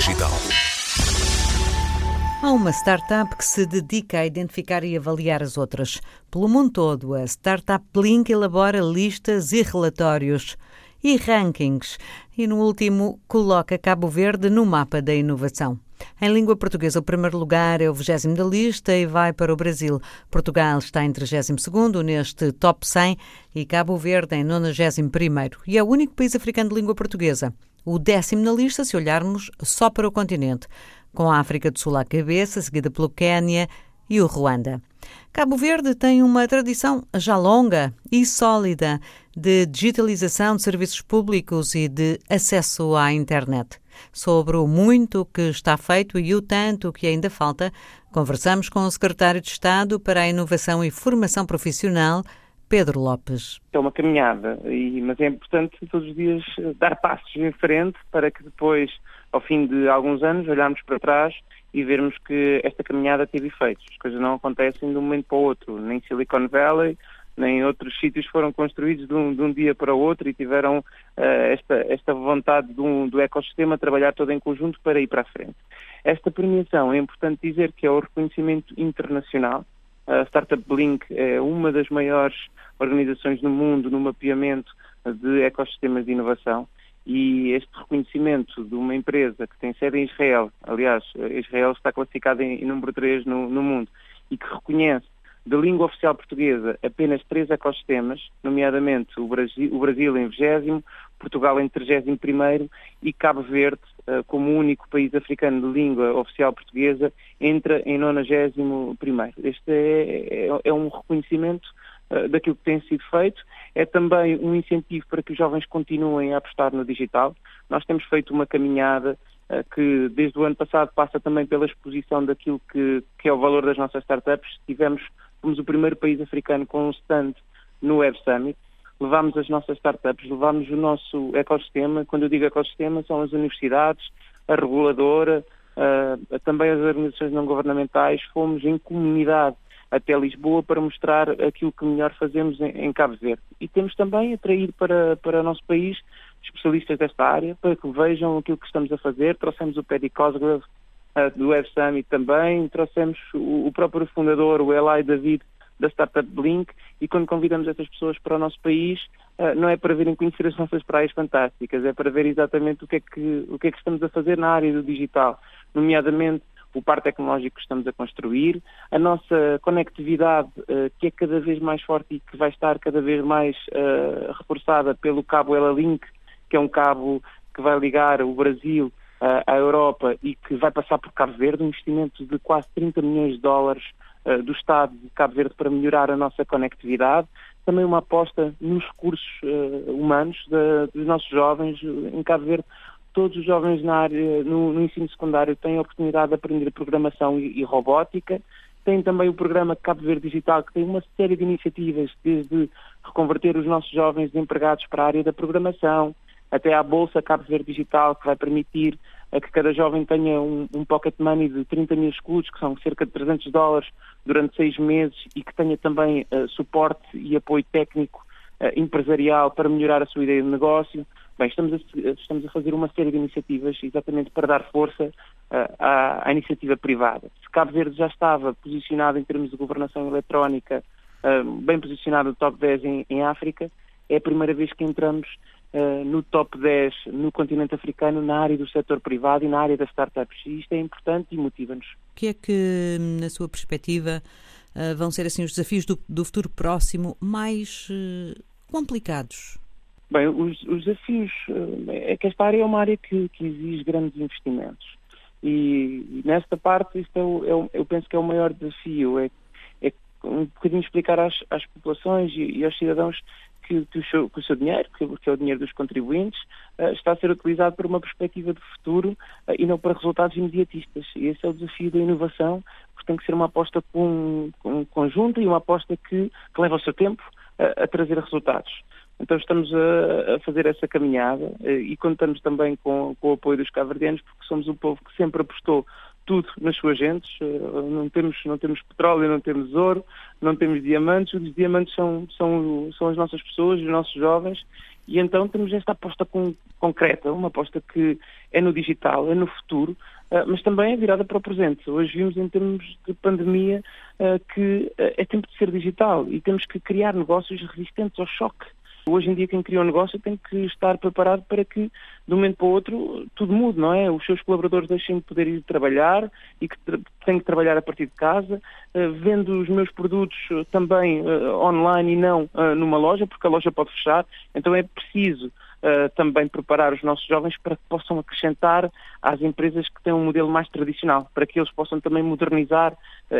digital. Há uma startup que se dedica a identificar e avaliar as outras. Pelo mundo todo, a Startup Blink elabora listas e relatórios e rankings e, no último, coloca Cabo Verde no mapa da inovação. Em língua portuguesa, o primeiro lugar é o 20 da lista e vai para o Brasil. Portugal está em 32 neste top 100 e Cabo Verde em 91 e é o único país africano de língua portuguesa. O décimo na lista, se olharmos só para o continente com a África do Sul à cabeça, seguida pelo Quênia e o Ruanda. Cabo Verde tem uma tradição já longa e sólida de digitalização de serviços públicos e de acesso à internet. Sobre o muito que está feito e o tanto que ainda falta, conversamos com o secretário de Estado para a Inovação e Formação Profissional, Pedro Lopes. É uma caminhada, mas é importante todos os dias dar passos em frente para que depois ao fim de alguns anos, olharmos para trás e vermos que esta caminhada teve efeitos. As coisas não acontecem de um momento para o outro. Nem Silicon Valley, nem outros sítios foram construídos de um, de um dia para o outro e tiveram uh, esta, esta vontade um, do ecossistema trabalhar todo em conjunto para ir para a frente. Esta premiação é importante dizer que é o reconhecimento internacional. A Startup Blink é uma das maiores organizações no mundo no mapeamento de ecossistemas de inovação e este reconhecimento de uma empresa que tem sede em Israel, aliás, Israel está classificada em, em número 3 no, no, mundo, e que reconhece da língua oficial portuguesa apenas três ecossistemas, nomeadamente o Brasil, o Brasil em 20 Portugal em 31 e Cabo Verde, como único país africano de língua oficial portuguesa, entra em 91 Este é, é, é um reconhecimento uh, daquilo que tem sido feito é também um incentivo para que os jovens continuem a apostar no digital. Nós temos feito uma caminhada uh, que desde o ano passado passa também pela exposição daquilo que, que é o valor das nossas startups. Tivemos, fomos o primeiro país africano com um stand no Web Summit. Levámos as nossas startups, levámos o nosso ecossistema. Quando eu digo ecossistema, são as universidades, a reguladora, uh, também as organizações não governamentais. Fomos em comunidade até Lisboa para mostrar aquilo que melhor fazemos em, em Cabo Verde. E temos também atrair para, para o nosso país especialistas desta área para que vejam aquilo que estamos a fazer. Trouxemos o Paddy Cosgrove uh, do Web Summit também, trouxemos o, o próprio fundador, o Eli David, da Startup Blink e quando convidamos essas pessoas para o nosso país uh, não é para virem conhecer as nossas praias fantásticas, é para ver exatamente o que é que, o que, é que estamos a fazer na área do digital, nomeadamente o par tecnológico que estamos a construir, a nossa conectividade, uh, que é cada vez mais forte e que vai estar cada vez mais uh, reforçada pelo cabo Ela-Link, que é um cabo que vai ligar o Brasil à Europa e que vai passar por Cabo Verde, um investimento de quase 30 milhões de dólares do Estado de Cabo Verde para melhorar a nossa conectividade, também uma aposta nos recursos humanos de, dos nossos jovens em Cabo Verde, todos os jovens na área, no, no, ensino secundário têm a oportunidade de aprender programação e, e, robótica. Tem também o programa Cabo Verde Digital, que tem uma série de iniciativas, desde reconverter os nossos jovens empregados para a área da programação, até à Bolsa Cabo Verde Digital, que vai permitir a que cada jovem tenha um, um pocket money de 30 mil escudos, que são cerca de 300 dólares, durante seis meses, e que tenha também uh, suporte e apoio técnico uh, empresarial para melhorar a sua ideia de negócio. Bem, estamos a, estamos a fazer uma série de iniciativas exatamente para dar força uh, à, à, iniciativa privada. Se Cabo Verde já estava posicionado em termos de governação eletrónica, bem posicionado no top 10 em, em, África, é a primeira vez que entramos uh, no top 10 no continente africano na área do setor privado e na área das startups. E isto é importante e motiva-nos. O que é que, na sua perspectiva, vão ser assim os desafios do, do futuro próximo mais complicados? Bem, os, os, desafios eh, é que esta área é uma área que, que exige grandes investimentos. E, e nesta parte, isto é o, é eu penso que é o maior desafio, é, é um bocadinho explicar às, às populações e, e, aos cidadãos que, que, o seu, que, o seu, dinheiro, que, que, é o dinheiro dos contribuintes, uh, está a ser utilizado por uma perspectiva de futuro uh, e não para resultados imediatistas. E esse é o desafio da inovação, porque tem que ser uma aposta com, com, conjunta e uma aposta que, leva o seu tempo uh, a trazer resultados. Então estamos a, a, fazer essa caminhada e contamos também com, com o apoio dos caverdianos porque somos um povo que sempre apostou tudo nas suas gentes. Não temos, não temos petróleo, não temos ouro, não temos diamantes. Os diamantes são, são, são as nossas pessoas, os nossos jovens. E então temos esta aposta com, concreta, uma aposta que é no digital, é no futuro, uh, mas também é virada para o presente. Hoje vimos em termos de pandemia uh, que é tempo de ser digital e temos que criar negócios resistentes ao choque. Hoje em dia quem cria um negócio tem que estar preparado para que de um momento para o outro tudo mude, não é? Os seus colaboradores deixem de poder ir trabalhar e que têm que trabalhar a partir de casa, uh, vendo os meus produtos uh, também uh, online e não numa loja, porque a loja pode fechar, então é preciso também preparar os nossos jovens para que possam acrescentar às empresas que têm um modelo mais tradicional, para que eles possam também modernizar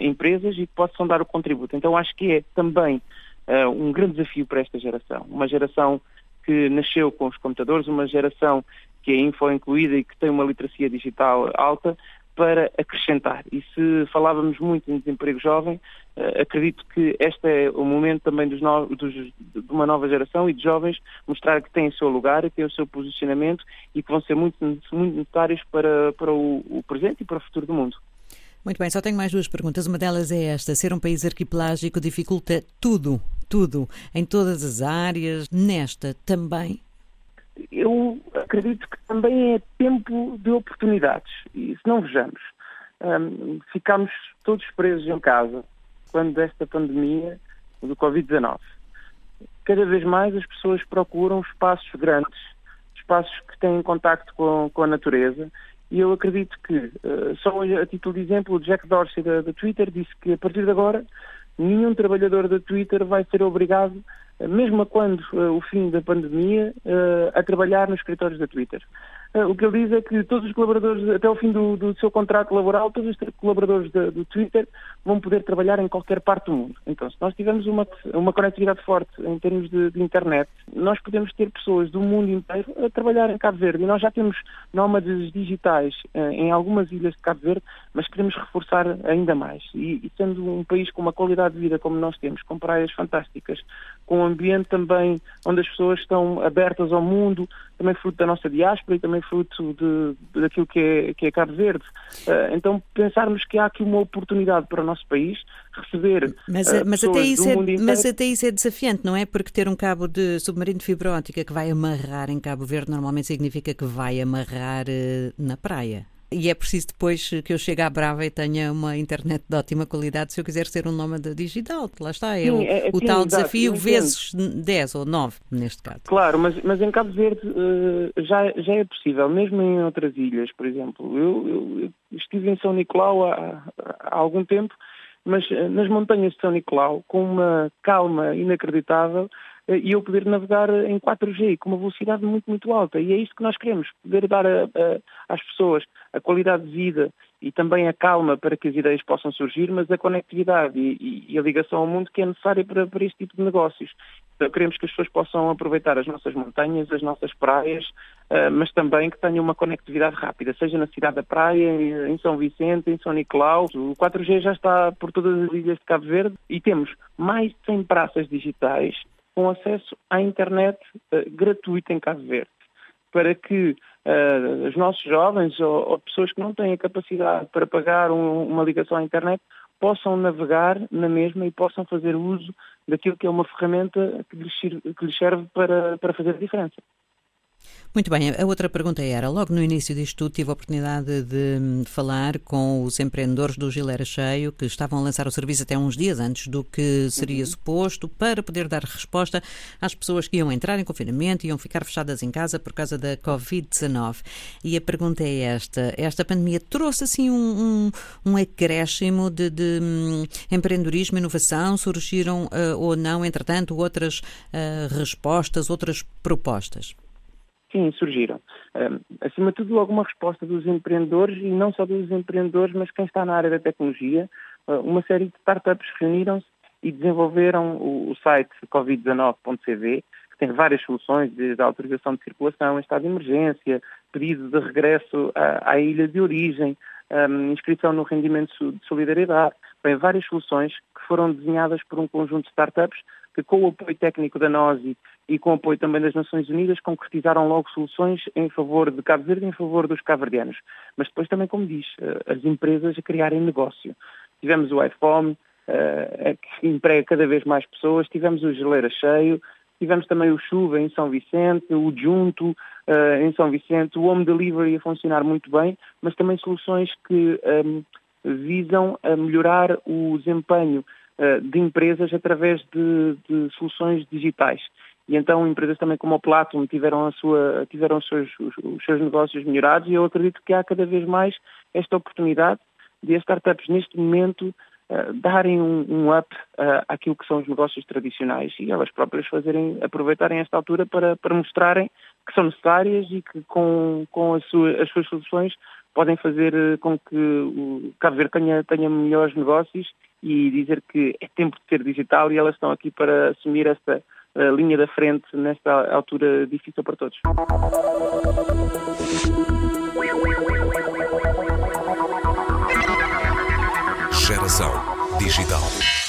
empresas e que possam dar o contributo. Então acho que é também uh, um grande desafio para esta geração. Uma geração que nasceu com os computadores, uma geração que é info incluída e que tem uma literacia digital alta, para acrescentar. E se falávamos muito em desemprego jovem, uh, acredito que este é o momento também dos dos, de uma nova geração e de jovens mostrar que têm o seu lugar, que têm o seu posicionamento e que vão ser muito, muito necessários para, para o, o presente e para o futuro do mundo. Muito bem, só tenho mais duas perguntas. Uma delas é esta: ser um país arquipelágico dificulta tudo, tudo, em todas as áreas, nesta também? Eu acredito que também é tempo de oportunidades. E se não vejamos, um, ficamos todos presos em casa quando desta pandemia do Covid-19. Cada vez mais as pessoas procuram espaços grandes, espaços que têm contacto com, com a natureza e eu acredito que, uh, só a título de exemplo, o Jack Dorsey da, da Twitter disse que a partir de agora nenhum trabalhador da Twitter vai ser obrigado, uh, mesmo quando uh, o fim da pandemia, a trabalhar nos escritórios da Twitter. Eh, o que ele diz é que todos os colaboradores, até o fim do, do seu contrato laboral, todos os colaboradores de, do Twitter vão poder trabalhar em qualquer parte do mundo. Então, se nós tivermos uma, uma conectividade forte em termos de, de internet, nós podemos ter pessoas do mundo inteiro a trabalhar em Cabo Verde. E nós já temos nómadas digitais eh, em algumas ilhas de Cabo Verde, mas queremos reforçar ainda mais. E, e sendo um país com uma qualidade de vida como nós temos, com praias fantásticas, com um ambiente também onde as pessoas estão abertas ao mundo, também fruto da nossa diáspora e também fruto de, daquilo que é, que é Cabo Verde. Uh, então, pensarmos que há aqui uma oportunidade para o nosso país receber. Mas, uh, mas, até, isso é, mas até isso é desafiante, não é? Porque ter um cabo de submarino de fibra óptica que vai amarrar em Cabo Verde normalmente significa que vai amarrar uh, na praia. E é preciso depois que eu chegue à Brava e tenha uma internet de ótima qualidade se eu quiser ser um nómada digital. Lá está, é sim, o, é, o sim, tal exato, desafio vezes 10 ou 9, neste caso. Claro, mas, mas em Cabo Verde uh, já, já é possível, mesmo em outras ilhas, por exemplo. Eu, eu, eu estive em São Nicolau há, há algum tempo, mas uh, nas montanhas de São Nicolau, com uma calma inacreditável, eh, e eu poder navegar em 4G com uma velocidade muito, muito alta. E é isto que nós queremos, poder dar a, a, às pessoas a qualidade de vida e também a calma para que as ideias possam surgir, mas a conectividade e, e a ligação ao mundo que é necessária para, para este tipo de negócios. Então, queremos que as pessoas possam aproveitar as nossas montanhas, as nossas praias, uh, mas também que tenham uma conectividade rápida, seja na cidade da praia, em São Vicente, em São Nicolau. O 4G já está por todas as ilhas de Cabo Verde e temos mais de 100 praças digitais com acesso à internet uh, gratuita em Cabo Verde, para que uh, os nossos jovens ou, ou, pessoas que não têm a capacidade para pagar um, uma ligação à internet possam navegar na mesma e possam fazer uso daquilo que é uma ferramenta que lhes, que lhes serve para, para fazer a diferença. Muito bem, a outra pergunta era: logo no início disto tudo, tive a oportunidade de hum, falar com os empreendedores do Gilera Cheio, que estavam a lançar o serviço até uns dias antes do que seria uhum. suposto, para poder dar resposta às pessoas que iam entrar em confinamento e iam ficar fechadas em casa por causa da Covid-19. E a pergunta é esta: esta pandemia trouxe assim um, um, um acréscimo de, de um, empreendedorismo, inovação? Surgiram uh, ou não, entretanto, outras uh, respostas, outras propostas? Sim, surgiram. Acima de tudo, alguma resposta dos empreendedores, e não só dos empreendedores, mas quem está na área da tecnologia. Uh, uma série de startups reuniram-se e desenvolveram o, o site covid19.cv, que tem várias soluções, desde a autorização de circulação, estado de emergência, pedido de regresso à, à ilha de origem, um, inscrição no rendimento de solidariedade, bem, várias soluções que foram desenhadas por um conjunto de startups que com o apoio técnico da NOSI e com apoio também das Nações Unidas concretizaram logo soluções em favor de Cabo Verde em favor dos cabo-verdianos. Mas depois também, como diz, eh, as empresas a criarem negócio. Tivemos o iPhone, uh, que emprega cada vez mais pessoas, tivemos o Geleira Cheio, tivemos também o Chuva em São Vicente, o Junto uh, em São Vicente, o Home Delivery a funcionar muito bem, mas também soluções que um, visam a melhorar o desempenho de empresas através de, de, soluções digitais. E então empresas também como o Platinum tiveram, a sua, tiveram os, seus, os, os seus negócios melhorados e eu acredito que há cada vez mais esta oportunidade de as startups neste momento uh, darem um, um up uh, àquilo que são os negócios tradicionais e elas próprias fazerem, aproveitarem esta altura para, para mostrarem que são necessárias e que com, com as, suas, as suas soluções podem fazer uh, com que o Cabo Verde tenha, tenha melhores negócios e dizer que é tempo de ser digital e elas estão aqui para assumir esta linha da frente nesta altura difícil para todos. Geração digital.